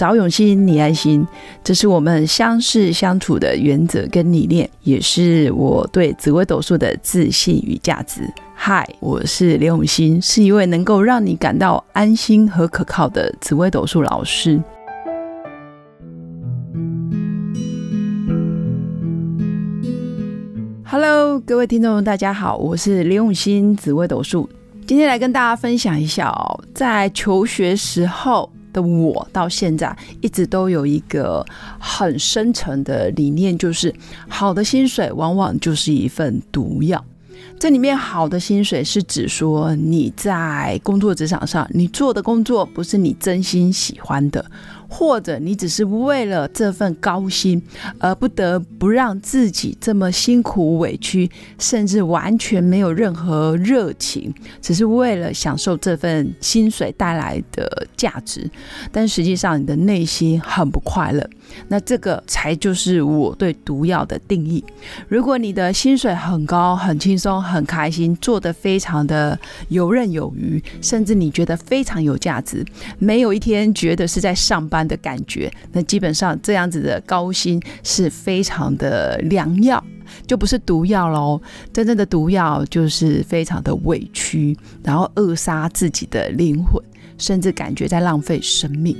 找永新，你安心，这是我们相识相处的原则跟理念，也是我对紫微斗数的自信与价值。嗨，我是刘永新，是一位能够让你感到安心和可靠的紫微斗数老师。Hello，各位听众，大家好，我是刘永新，紫微斗数。今天来跟大家分享一下哦，在求学时候的我，到现在一直都有一个很深层的理念，就是好的薪水往往就是一份毒药。这里面好的薪水是指说你在工作职场上，你做的工作不是你真心喜欢的。或者你只是为了这份高薪而不得不让自己这么辛苦委屈，甚至完全没有任何热情，只是为了享受这份薪水带来的价值，但实际上你的内心很不快乐。那这个才就是我对毒药的定义。如果你的薪水很高、很轻松、很开心，做得非常的游刃有余，甚至你觉得非常有价值，没有一天觉得是在上班的感觉，那基本上这样子的高薪是非常的良药，就不是毒药喽。真正的毒药就是非常的委屈，然后扼杀自己的灵魂，甚至感觉在浪费生命。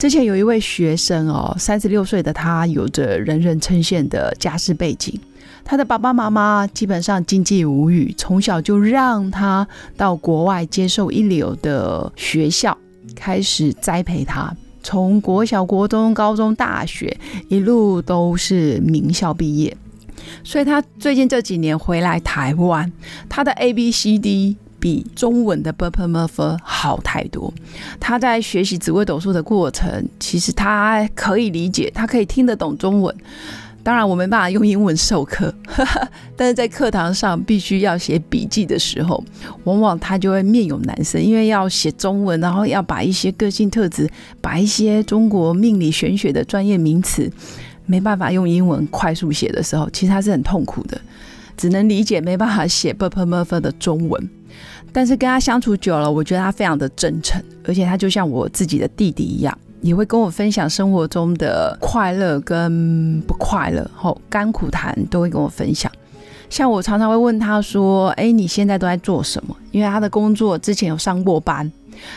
之前有一位学生哦，三十六岁的他，有着人人称羡的家世背景。他的爸爸妈妈基本上经济无语，从小就让他到国外接受一流的学校，开始栽培他。从国小、国中、高中、大学，一路都是名校毕业。所以他最近这几年回来台湾，他的 A B C D。比中文的 b u r p l e m u r p h 好太多。他在学习紫微斗数的过程，其实他可以理解，他可以听得懂中文。当然，我没办法用英文授课，但是在课堂上必须要写笔记的时候，往往他就会面有难色，因为要写中文，然后要把一些个性特质，把一些中国命理玄学的专业名词，没办法用英文快速写的时候，其实他是很痛苦的，只能理解，没办法写 b u r p e Murph 的中文。但是跟他相处久了，我觉得他非常的真诚，而且他就像我自己的弟弟一样，也会跟我分享生活中的快乐跟不快乐，哦甘苦谈都会跟我分享。像我常常会问他说：“哎，你现在都在做什么？”因为他的工作之前有上过班。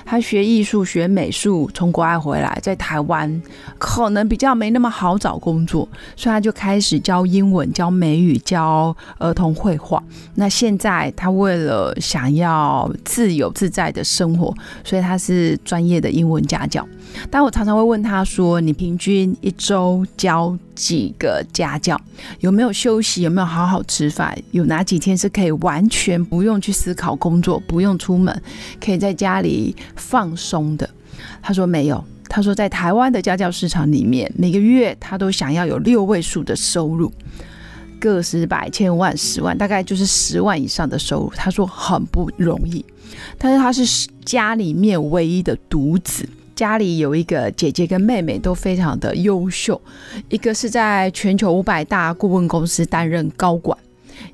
他学艺术、学美术，从国外回来，在台湾可能比较没那么好找工作，所以他就开始教英文、教美语、教儿童绘画。那现在他为了想要自由自在的生活，所以他是专业的英文家教。但我常常会问他说：“你平均一周教几个家教？有没有休息？有没有好好吃饭？有哪几天是可以完全不用去思考工作，不用出门，可以在家里放松的？”他说没有。他说在台湾的家教市场里面，每个月他都想要有六位数的收入，个十百千万十万，大概就是十万以上的收入。他说很不容易，但是他是家里面唯一的独子。家里有一个姐姐跟妹妹都非常的优秀，一个是在全球五百大顾问公司担任高管，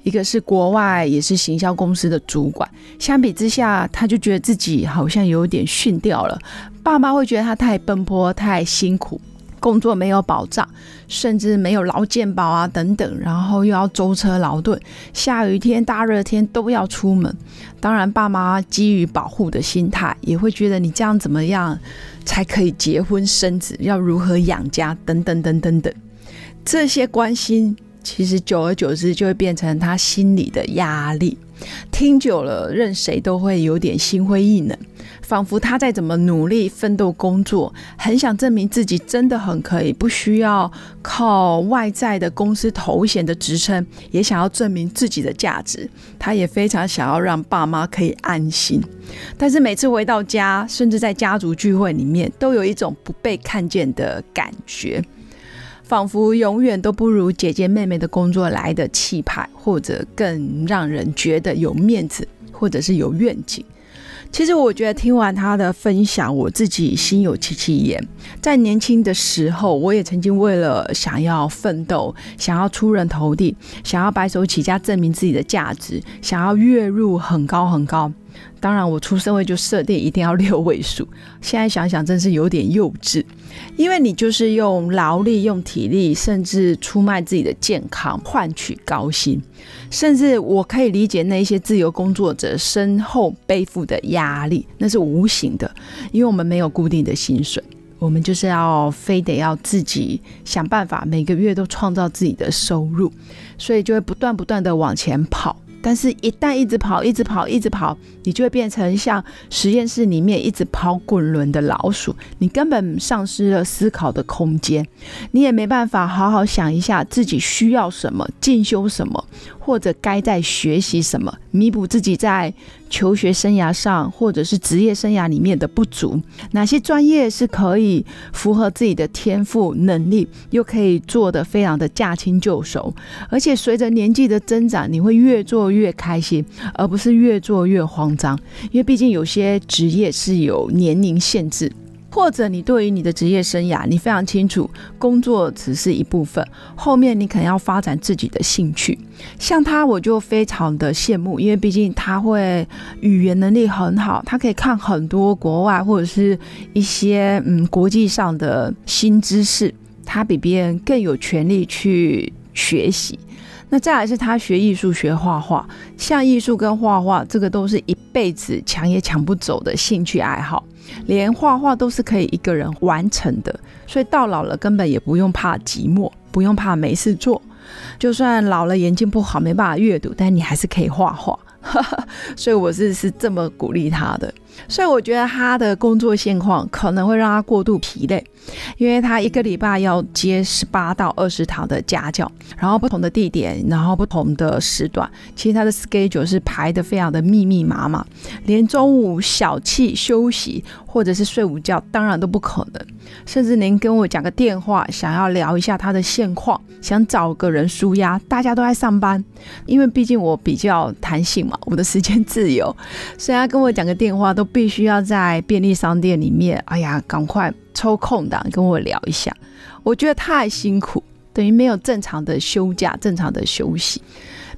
一个是国外也是行销公司的主管。相比之下，他就觉得自己好像有点逊掉了。爸妈会觉得他太奔波、太辛苦。工作没有保障，甚至没有劳健保啊等等，然后又要舟车劳顿，下雨天、大热天都要出门。当然，爸妈基于保护的心态，也会觉得你这样怎么样才可以结婚生子，要如何养家等等等等等。这些关心，其实久而久之就会变成他心里的压力。听久了，任谁都会有点心灰意冷，仿佛他再怎么努力奋斗工作，很想证明自己真的很可以，不需要靠外在的公司头衔的职称，也想要证明自己的价值。他也非常想要让爸妈可以安心，但是每次回到家，甚至在家族聚会里面，都有一种不被看见的感觉。仿佛永远都不如姐姐妹妹的工作来的气派，或者更让人觉得有面子，或者是有愿景。其实我觉得听完他的分享，我自己心有戚戚焉。在年轻的时候，我也曾经为了想要奋斗，想要出人头地，想要白手起家证明自己的价值，想要月入很高很高。当然，我出社会就设定一定要六位数。现在想想，真是有点幼稚。因为你就是用劳力、用体力，甚至出卖自己的健康换取高薪。甚至我可以理解那些自由工作者身后背负的压力，那是无形的，因为我们没有固定的薪水，我们就是要非得要自己想办法，每个月都创造自己的收入，所以就会不断不断的往前跑。但是，一旦一直跑，一直跑，一直跑，你就会变成像实验室里面一直跑滚轮的老鼠，你根本丧失了思考的空间，你也没办法好好想一下自己需要什么，进修什么。或者该在学习什么，弥补自己在求学生涯上或者是职业生涯里面的不足？哪些专业是可以符合自己的天赋能力，又可以做得非常的驾轻就熟？而且随着年纪的增长，你会越做越开心，而不是越做越慌张。因为毕竟有些职业是有年龄限制。或者你对于你的职业生涯，你非常清楚，工作只是一部分，后面你可能要发展自己的兴趣。像他，我就非常的羡慕，因为毕竟他会语言能力很好，他可以看很多国外或者是一些嗯国际上的新知识，他比别人更有权利去学习。那再来是他学艺术、学画画，像艺术跟画画，这个都是一辈子抢也抢不走的兴趣爱好。连画画都是可以一个人完成的，所以到老了根本也不用怕寂寞，不用怕没事做。就算老了眼睛不好没办法阅读，但你还是可以画画。所以我是是这么鼓励他的。所以我觉得他的工作现况可能会让他过度疲累，因为他一个礼拜要接十八到二十堂的家教，然后不同的地点，然后不同的时段，其实他的 schedule 是排的非常的密密麻麻，连中午小憩休息或者是睡午觉，当然都不可能。甚至您跟我讲个电话，想要聊一下他的现况，想找个人舒压，大家都在上班，因为毕竟我比较弹性嘛，我的时间自由，所以他跟我讲个电话都。必须要在便利商店里面，哎呀，赶快抽空档跟我聊一下。我觉得太辛苦，等于没有正常的休假、正常的休息。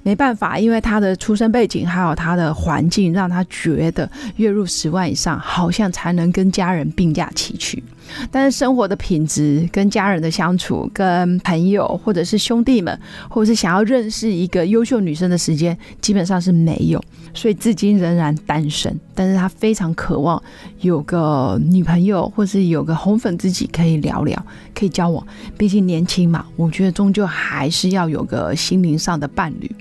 没办法，因为他的出生背景还有他的环境，让他觉得月入十万以上，好像才能跟家人并驾齐驱。但是生活的品质、跟家人的相处、跟朋友或者是兄弟们，或者是想要认识一个优秀女生的时间，基本上是没有。所以至今仍然单身。但是他非常渴望有个女朋友，或是有个红粉知己可以聊聊，可以交往。毕竟年轻嘛，我觉得终究还是要有个心灵上的伴侣。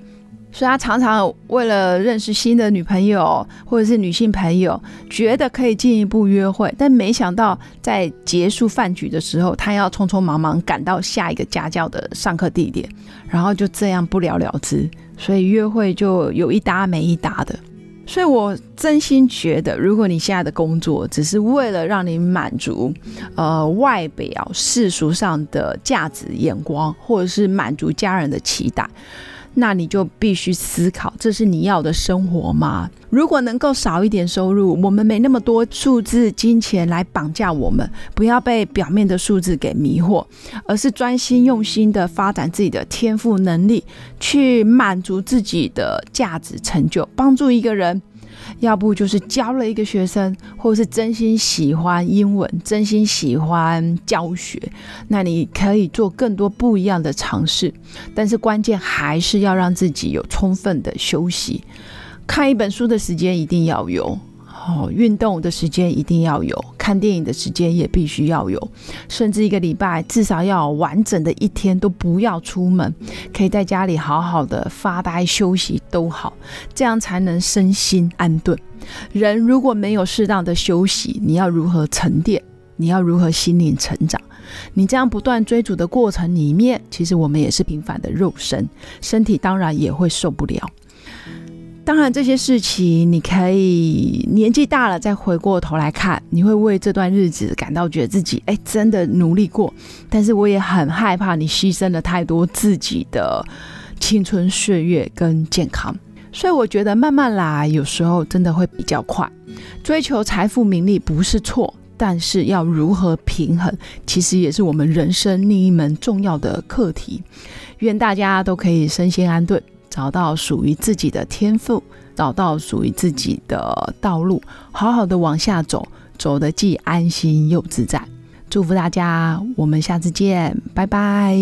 所以他常常为了认识新的女朋友或者是女性朋友，觉得可以进一步约会，但没想到在结束饭局的时候，他要匆匆忙忙赶到下一个家教的上课地点，然后就这样不了了之。所以约会就有一搭没一搭的。所以我真心觉得，如果你现在的工作只是为了让你满足呃外表世俗上的价值眼光，或者是满足家人的期待。那你就必须思考，这是你要的生活吗？如果能够少一点收入，我们没那么多数字金钱来绑架我们，不要被表面的数字给迷惑，而是专心用心的发展自己的天赋能力，去满足自己的价值成就，帮助一个人。要不就是教了一个学生，或者是真心喜欢英文，真心喜欢教学，那你可以做更多不一样的尝试。但是关键还是要让自己有充分的休息，看一本书的时间一定要有。哦，运动的时间一定要有，看电影的时间也必须要有，甚至一个礼拜至少要完整的一天都不要出门，可以在家里好好的发呆休息都好，这样才能身心安顿。人如果没有适当的休息，你要如何沉淀？你要如何心灵成长？你这样不断追逐的过程里面，其实我们也是平凡的肉身，身体当然也会受不了。当然，这些事情你可以年纪大了再回过头来看，你会为这段日子感到觉得自己哎真的努力过。但是我也很害怕你牺牲了太多自己的青春岁月跟健康，所以我觉得慢慢来，有时候真的会比较快。追求财富名利不是错，但是要如何平衡，其实也是我们人生另一门重要的课题。愿大家都可以身心安顿。找到属于自己的天赋找到属于自己的道路好好的往下走走得既安心又自在。祝福大家我们下次见拜拜。